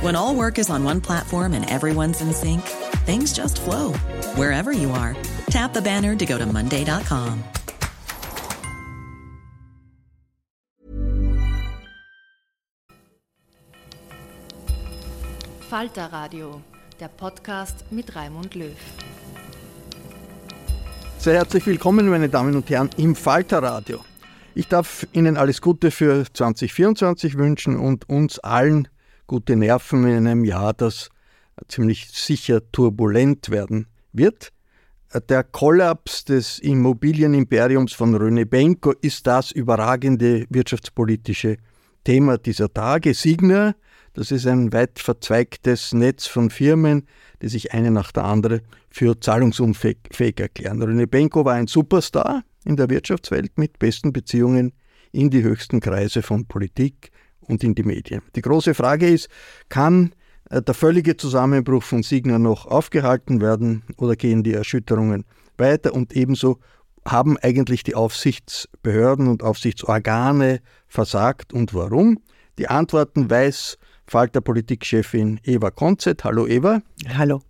When all work is on one platform and everyone's in sync, things just flow wherever you are. Tap the banner to go to Monday.com. Falter Radio, der Podcast mit Raimund Löw. Sehr herzlich willkommen, meine Damen und Herren, im Falter Radio. Ich darf Ihnen alles Gute für 2024 wünschen und uns allen gute Nerven in einem Jahr, das ziemlich sicher turbulent werden wird. Der Kollaps des Immobilienimperiums von Röne Benko ist das überragende wirtschaftspolitische Thema dieser Tage. Signa, das ist ein weit verzweigtes Netz von Firmen, die sich eine nach der anderen für zahlungsunfähig erklären. Röne Benko war ein Superstar in der Wirtschaftswelt mit besten Beziehungen in die höchsten Kreise von Politik, und in die Medien. Die große Frage ist, kann äh, der völlige Zusammenbruch von Signa noch aufgehalten werden oder gehen die Erschütterungen weiter und ebenso haben eigentlich die Aufsichtsbehörden und Aufsichtsorgane versagt und warum? Die Antworten weiß Falter Politikchefin Eva Konzett. Hallo Eva. Hallo.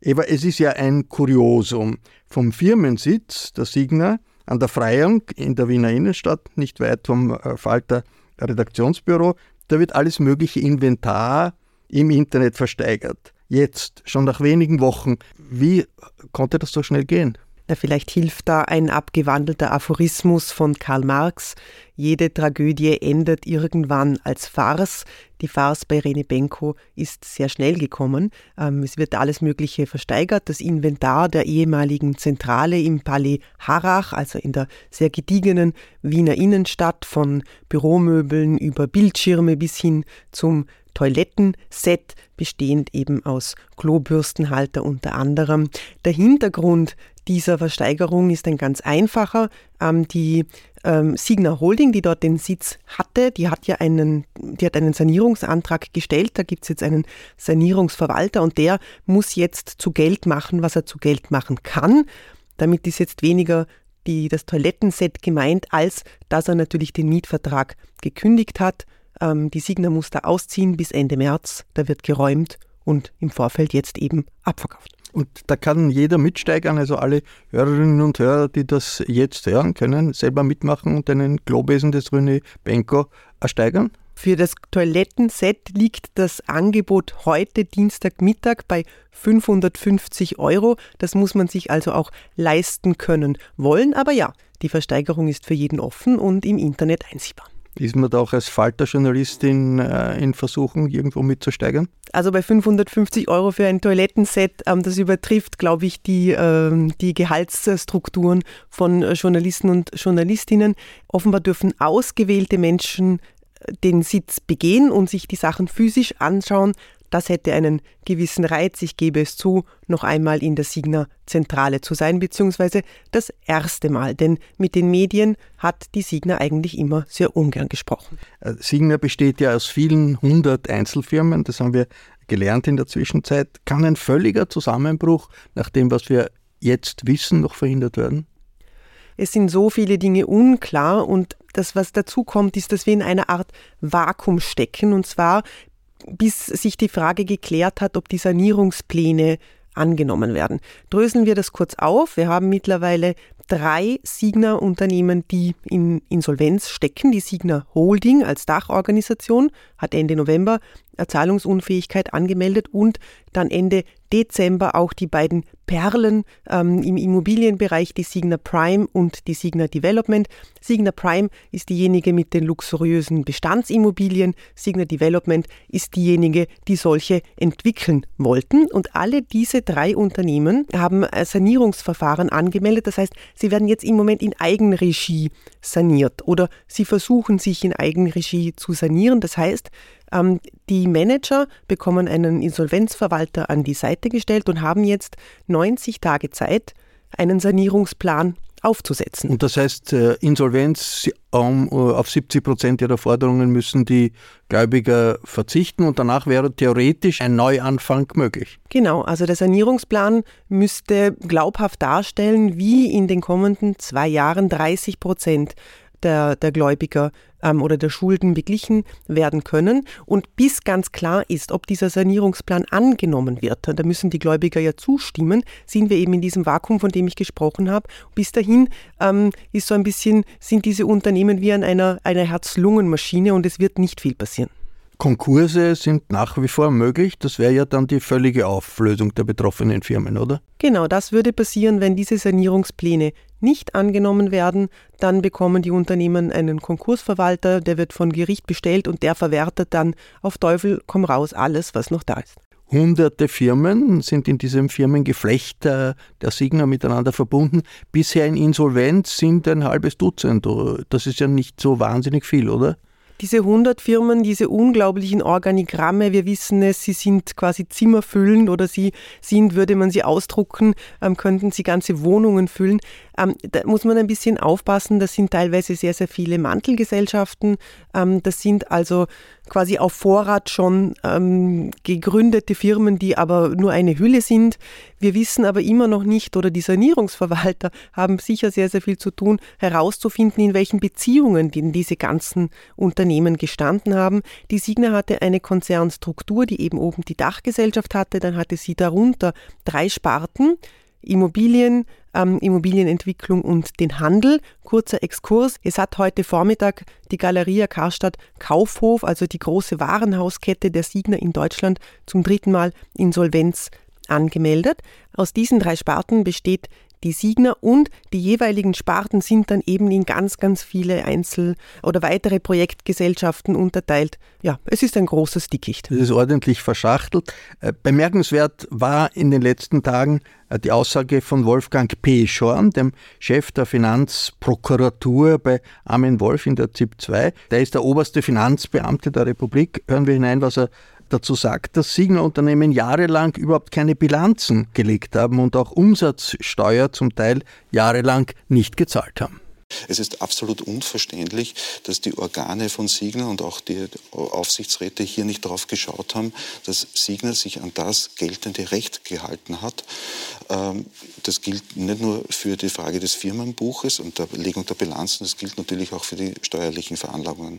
Eva, es ist ja ein Kuriosum. Vom Firmensitz der Signa an der Freiung in der Wiener Innenstadt, nicht weit vom äh, Falter Redaktionsbüro, da wird alles mögliche Inventar im Internet versteigert. Jetzt, schon nach wenigen Wochen. Wie konnte das so schnell gehen? Vielleicht hilft da ein abgewandelter Aphorismus von Karl Marx. Jede Tragödie endet irgendwann als Farce. Die Farce bei Rene Benko ist sehr schnell gekommen. Ähm, es wird alles Mögliche versteigert. Das Inventar der ehemaligen Zentrale im Palais Harrach, also in der sehr gediegenen Wiener Innenstadt, von Büromöbeln über Bildschirme bis hin zum Toilettenset, bestehend eben aus Klobürstenhalter unter anderem. Der Hintergrund dieser Versteigerung ist ein ganz einfacher. Ähm, die ähm, Signa Holding, die dort den Sitz hatte, die hat ja einen, die hat einen Sanierungsantrag gestellt. Da gibt es jetzt einen Sanierungsverwalter und der muss jetzt zu Geld machen, was er zu Geld machen kann. Damit ist jetzt weniger die, das Toilettenset gemeint, als dass er natürlich den Mietvertrag gekündigt hat. Ähm, die Signa muss da ausziehen bis Ende März. Da wird geräumt und im Vorfeld jetzt eben abverkauft. Und da kann jeder mitsteigern, also alle Hörerinnen und Hörer, die das jetzt hören können, selber mitmachen und einen Globesen des René Benko ersteigern? Für das Toilettenset liegt das Angebot heute Dienstagmittag bei 550 Euro. Das muss man sich also auch leisten können wollen. Aber ja, die Versteigerung ist für jeden offen und im Internet einsehbar. Ist man da auch als Falterjournalistin äh, in Versuchung, irgendwo mitzusteigern? Also bei 550 Euro für ein Toilettenset, ähm, das übertrifft, glaube ich, die, ähm, die Gehaltsstrukturen von äh, Journalisten und Journalistinnen. Offenbar dürfen ausgewählte Menschen äh, den Sitz begehen und sich die Sachen physisch anschauen. Das hätte einen gewissen Reiz. Ich gebe es zu, noch einmal in der Signa-Zentrale zu sein, beziehungsweise das erste Mal. Denn mit den Medien hat die Signa eigentlich immer sehr ungern gesprochen. Äh, Signa besteht ja aus vielen hundert Einzelfirmen. Das haben wir gelernt in der Zwischenzeit. Kann ein völliger Zusammenbruch nach dem, was wir jetzt wissen, noch verhindert werden? Es sind so viele Dinge unklar und das, was dazu kommt, ist, dass wir in einer Art Vakuum stecken und zwar bis sich die Frage geklärt hat, ob die Sanierungspläne angenommen werden. Dröseln wir das kurz auf. Wir haben mittlerweile drei Signa-Unternehmen, die in Insolvenz stecken. Die Signa Holding als Dachorganisation hat Ende November Zahlungsunfähigkeit angemeldet und dann Ende Dezember auch die beiden Perlen ähm, im Immobilienbereich, die Signa Prime und die Signa Development. Signa Prime ist diejenige mit den luxuriösen Bestandsimmobilien, Signa Development ist diejenige, die solche entwickeln wollten. Und alle diese drei Unternehmen haben Sanierungsverfahren angemeldet. Das heißt, sie werden jetzt im Moment in Eigenregie saniert oder sie versuchen sich in Eigenregie zu sanieren. Das heißt, ähm, die Manager bekommen einen Insolvenzverwalter an die Seite gestellt und haben jetzt 90 Tage Zeit, einen Sanierungsplan aufzusetzen. Und das heißt, äh, Insolvenz äh, auf 70 Prozent ihrer Forderungen müssen die Gläubiger verzichten und danach wäre theoretisch ein Neuanfang möglich. Genau, also der Sanierungsplan müsste glaubhaft darstellen, wie in den kommenden zwei Jahren 30 Prozent der, der Gläubiger ähm, oder der Schulden beglichen werden können. Und bis ganz klar ist, ob dieser Sanierungsplan angenommen wird, da müssen die Gläubiger ja zustimmen, sind wir eben in diesem Vakuum, von dem ich gesprochen habe. Bis dahin ähm, ist so ein bisschen, sind diese Unternehmen wie an einer, einer Herz-Lungen-Maschine und es wird nicht viel passieren. Konkurse sind nach wie vor möglich. Das wäre ja dann die völlige Auflösung der betroffenen Firmen, oder? Genau, das würde passieren, wenn diese Sanierungspläne nicht angenommen werden. Dann bekommen die Unternehmen einen Konkursverwalter, der wird von Gericht bestellt und der verwertet dann auf Teufel komm raus alles, was noch da ist. Hunderte Firmen sind in diesem Firmengeflecht der Signa miteinander verbunden. Bisher in Insolvenz sind ein halbes Dutzend. Das ist ja nicht so wahnsinnig viel, oder? Diese 100 Firmen, diese unglaublichen Organigramme, wir wissen es, sie sind quasi zimmerfüllend oder sie sind, würde man sie ausdrucken, ähm, könnten sie ganze Wohnungen füllen. Ähm, da muss man ein bisschen aufpassen, das sind teilweise sehr, sehr viele Mantelgesellschaften. Ähm, das sind also quasi auf Vorrat schon ähm, gegründete Firmen, die aber nur eine Hülle sind. Wir wissen aber immer noch nicht, oder die Sanierungsverwalter haben sicher sehr, sehr viel zu tun, herauszufinden, in welchen Beziehungen denn diese ganzen Unternehmen gestanden haben. Die Signa hatte eine Konzernstruktur, die eben oben die Dachgesellschaft hatte, dann hatte sie darunter drei Sparten. Immobilien, ähm, Immobilienentwicklung und den Handel. Kurzer Exkurs. Es hat heute Vormittag die Galeria Karstadt Kaufhof, also die große Warenhauskette der Signer in Deutschland, zum dritten Mal Insolvenz angemeldet. Aus diesen drei Sparten besteht die Signer und die jeweiligen Sparten sind dann eben in ganz, ganz viele Einzel- oder weitere Projektgesellschaften unterteilt. Ja, es ist ein großes Dickicht. Es ist ordentlich verschachtelt. Äh, bemerkenswert war in den letzten Tagen äh, die Aussage von Wolfgang P. Schorn, dem Chef der Finanzprokuratur bei Armin Wolf in der ZIP 2. Der ist der oberste Finanzbeamte der Republik. Hören wir hinein, was er dazu sagt, dass Signa-Unternehmen jahrelang überhaupt keine Bilanzen gelegt haben und auch Umsatzsteuer zum Teil jahrelang nicht gezahlt haben. Es ist absolut unverständlich, dass die Organe von Signa und auch die Aufsichtsräte hier nicht darauf geschaut haben, dass Signa sich an das geltende Recht gehalten hat. Ähm, das gilt nicht nur für die Frage des Firmenbuches und der Legung der Bilanzen, das gilt natürlich auch für die steuerlichen Veranlagungen.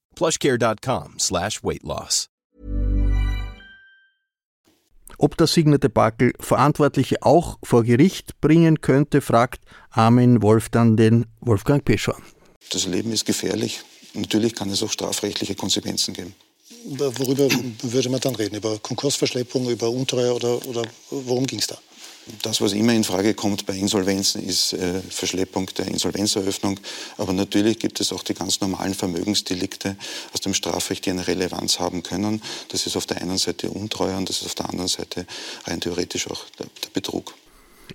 plushcare.com slash weight loss. Ob das Signet-Debakel Verantwortliche auch vor Gericht bringen könnte, fragt Armin Wolf dann den Wolfgang Peschor. Das Leben ist gefährlich. Natürlich kann es auch strafrechtliche Konsequenzen geben. worüber würde man dann reden? Über Konkursverschleppung, über Untreue oder, oder worum ging es da? Das, was immer in Frage kommt bei Insolvenzen, ist äh, Verschleppung der Insolvenzeröffnung. Aber natürlich gibt es auch die ganz normalen Vermögensdelikte aus dem Strafrecht, die eine Relevanz haben können. Das ist auf der einen Seite Untreue und das ist auf der anderen Seite rein theoretisch auch der, der Betrug.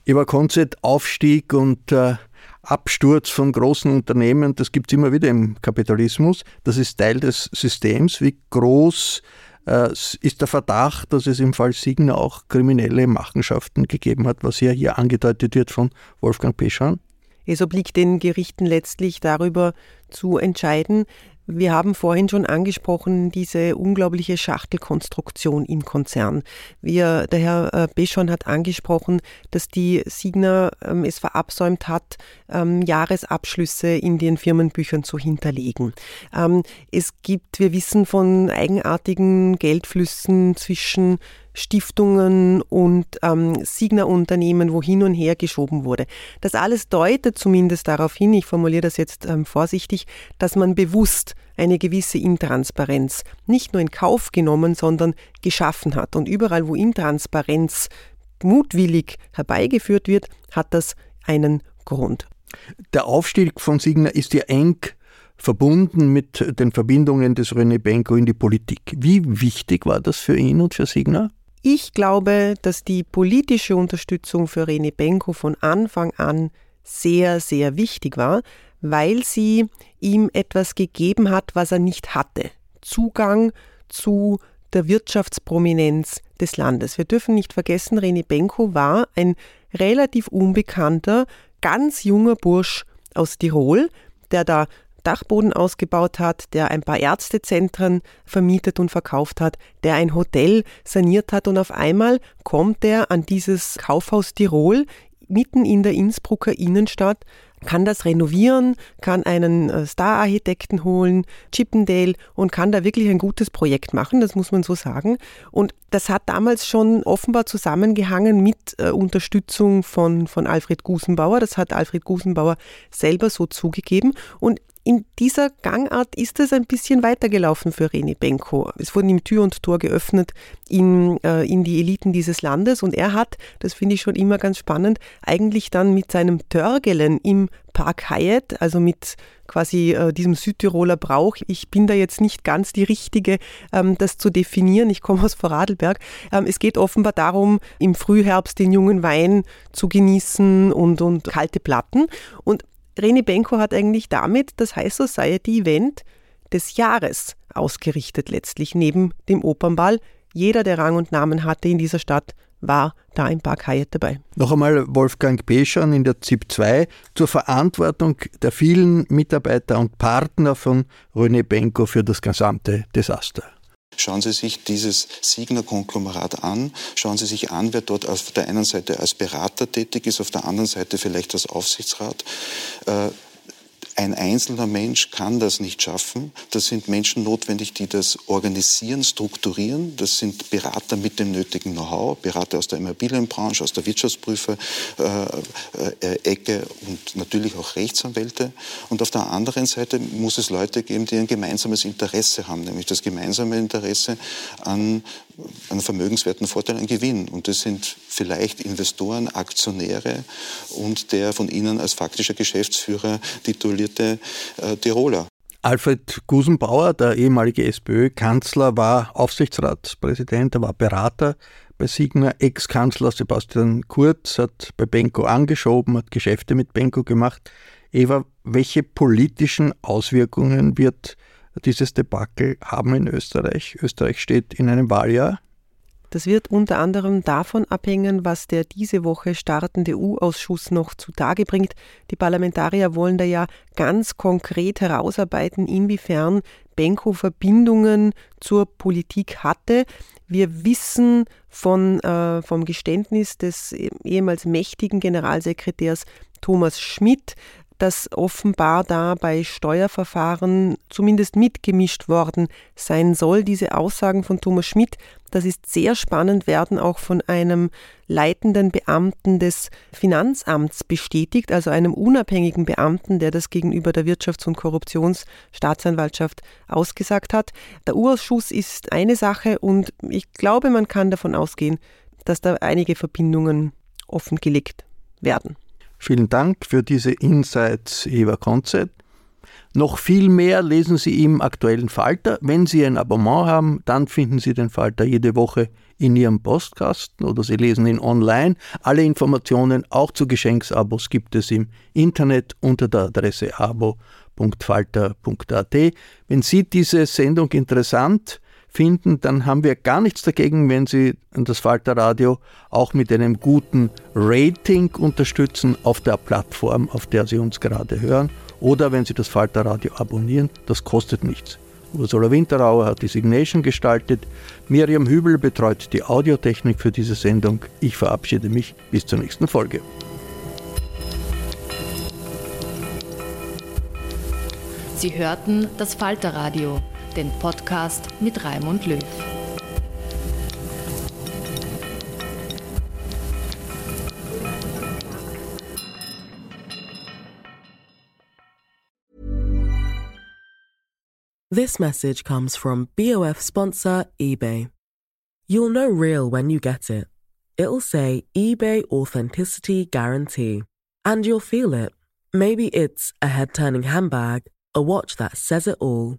Über Konzept Aufstieg und äh, Absturz von großen Unternehmen, das gibt es immer wieder im Kapitalismus. Das ist Teil des Systems. Wie groß äh, ist der Verdacht, dass es im Fall Signer auch kriminelle Machenschaften gegeben hat, was ja hier angedeutet wird von Wolfgang Peschan? Es obliegt den Gerichten letztlich darüber zu entscheiden, wir haben vorhin schon angesprochen, diese unglaubliche Schachtelkonstruktion im Konzern. Wir, der Herr äh, Beschon hat angesprochen, dass die Signa ähm, es verabsäumt hat, ähm, Jahresabschlüsse in den Firmenbüchern zu hinterlegen. Ähm, es gibt, wir wissen von eigenartigen Geldflüssen zwischen Stiftungen und ähm, Signa-Unternehmen, wo hin und her geschoben wurde. Das alles deutet zumindest darauf hin, ich formuliere das jetzt ähm, vorsichtig, dass man bewusst eine gewisse Intransparenz nicht nur in Kauf genommen, sondern geschaffen hat. Und überall, wo Intransparenz mutwillig herbeigeführt wird, hat das einen Grund. Der Aufstieg von Signa ist ja eng verbunden mit den Verbindungen des René Benko in die Politik. Wie wichtig war das für ihn und für Signa? Ich glaube, dass die politische Unterstützung für Rene Benko von Anfang an sehr, sehr wichtig war, weil sie ihm etwas gegeben hat, was er nicht hatte. Zugang zu der Wirtschaftsprominenz des Landes. Wir dürfen nicht vergessen, Rene Benko war ein relativ unbekannter, ganz junger Bursch aus Tirol, der da Dachboden ausgebaut hat, der ein paar Ärztezentren vermietet und verkauft hat, der ein Hotel saniert hat und auf einmal kommt er an dieses Kaufhaus Tirol mitten in der Innsbrucker Innenstadt, kann das renovieren, kann einen äh, Star-Architekten holen, Chippendale und kann da wirklich ein gutes Projekt machen, das muss man so sagen. Und das hat damals schon offenbar zusammengehangen mit äh, Unterstützung von, von Alfred Gusenbauer. Das hat Alfred Gusenbauer selber so zugegeben. Und in dieser Gangart ist es ein bisschen weitergelaufen für Reni Benko. Es wurden ihm Tür und Tor geöffnet in, äh, in die Eliten dieses Landes und er hat, das finde ich schon immer ganz spannend, eigentlich dann mit seinem Törgelen im Park Hyatt, also mit quasi äh, diesem Südtiroler Brauch. Ich bin da jetzt nicht ganz die Richtige, ähm, das zu definieren. Ich komme aus Vorarlberg. Ähm, es geht offenbar darum, im Frühherbst den jungen Wein zu genießen und, und kalte Platten. Und Reni Benko hat eigentlich damit das High Society Event des Jahres ausgerichtet, letztlich neben dem Opernball. Jeder, der Rang und Namen hatte in dieser Stadt, war da im Park Hyatt dabei. Noch einmal Wolfgang Peschan in der ZIP 2 zur Verantwortung der vielen Mitarbeiter und Partner von René Benko für das gesamte Desaster. Schauen Sie sich dieses Signer-Konglomerat an. Schauen Sie sich an, wer dort auf der einen Seite als Berater tätig ist, auf der anderen Seite vielleicht als Aufsichtsrat. Ein einzelner Mensch kann das nicht schaffen. Das sind Menschen notwendig, die das organisieren, strukturieren. Das sind Berater mit dem nötigen Know-how, Berater aus der Immobilienbranche, aus der Wirtschaftsprüfer-Ecke äh, äh, und natürlich auch Rechtsanwälte. Und auf der anderen Seite muss es Leute geben, die ein gemeinsames Interesse haben, nämlich das gemeinsame Interesse an einen vermögenswerten Vorteil, an Gewinn. Und das sind vielleicht Investoren, Aktionäre und der von Ihnen als faktischer Geschäftsführer titulierte äh, Tiroler. Alfred Gusenbauer, der ehemalige SPÖ-Kanzler, war Aufsichtsratspräsident, er war Berater bei Signa. Ex-Kanzler Sebastian Kurz hat bei Benko angeschoben, hat Geschäfte mit Benko gemacht. Eva, welche politischen Auswirkungen wird dieses Debakel haben in Österreich? Österreich steht in einem Wahljahr. Das wird unter anderem davon abhängen, was der diese Woche startende EU-Ausschuss noch zutage bringt. Die Parlamentarier wollen da ja ganz konkret herausarbeiten, inwiefern Benko Verbindungen zur Politik hatte. Wir wissen von, äh, vom Geständnis des ehemals mächtigen Generalsekretärs Thomas Schmidt, dass offenbar da bei Steuerverfahren zumindest mitgemischt worden sein soll. Diese Aussagen von Thomas Schmidt, das ist sehr spannend, werden auch von einem leitenden Beamten des Finanzamts bestätigt, also einem unabhängigen Beamten, der das gegenüber der Wirtschafts- und Korruptionsstaatsanwaltschaft ausgesagt hat. Der Urausschuss ist eine Sache und ich glaube, man kann davon ausgehen, dass da einige Verbindungen offengelegt werden. Vielen Dank für diese Insights, Eva Konzett. Noch viel mehr lesen Sie im aktuellen Falter. Wenn Sie ein Abonnement haben, dann finden Sie den Falter jede Woche in Ihrem Postkasten oder Sie lesen ihn online. Alle Informationen, auch zu Geschenksabos, gibt es im Internet unter der Adresse abo.falter.at. Wenn Sie diese Sendung interessant finden, dann haben wir gar nichts dagegen, wenn Sie das Falterradio auch mit einem guten Rating unterstützen auf der Plattform, auf der Sie uns gerade hören, oder wenn Sie das Falterradio abonnieren, das kostet nichts. Ursula Winterauer hat die Signation gestaltet, Miriam Hübel betreut die Audiotechnik für diese Sendung. Ich verabschiede mich bis zur nächsten Folge. Sie hörten das Falterradio den Podcast mit Raimund Löw. This message comes from BOF sponsor eBay. You'll know real when you get it. It'll say eBay Authenticity Guarantee. And you'll feel it. Maybe it's a head turning handbag, a watch that says it all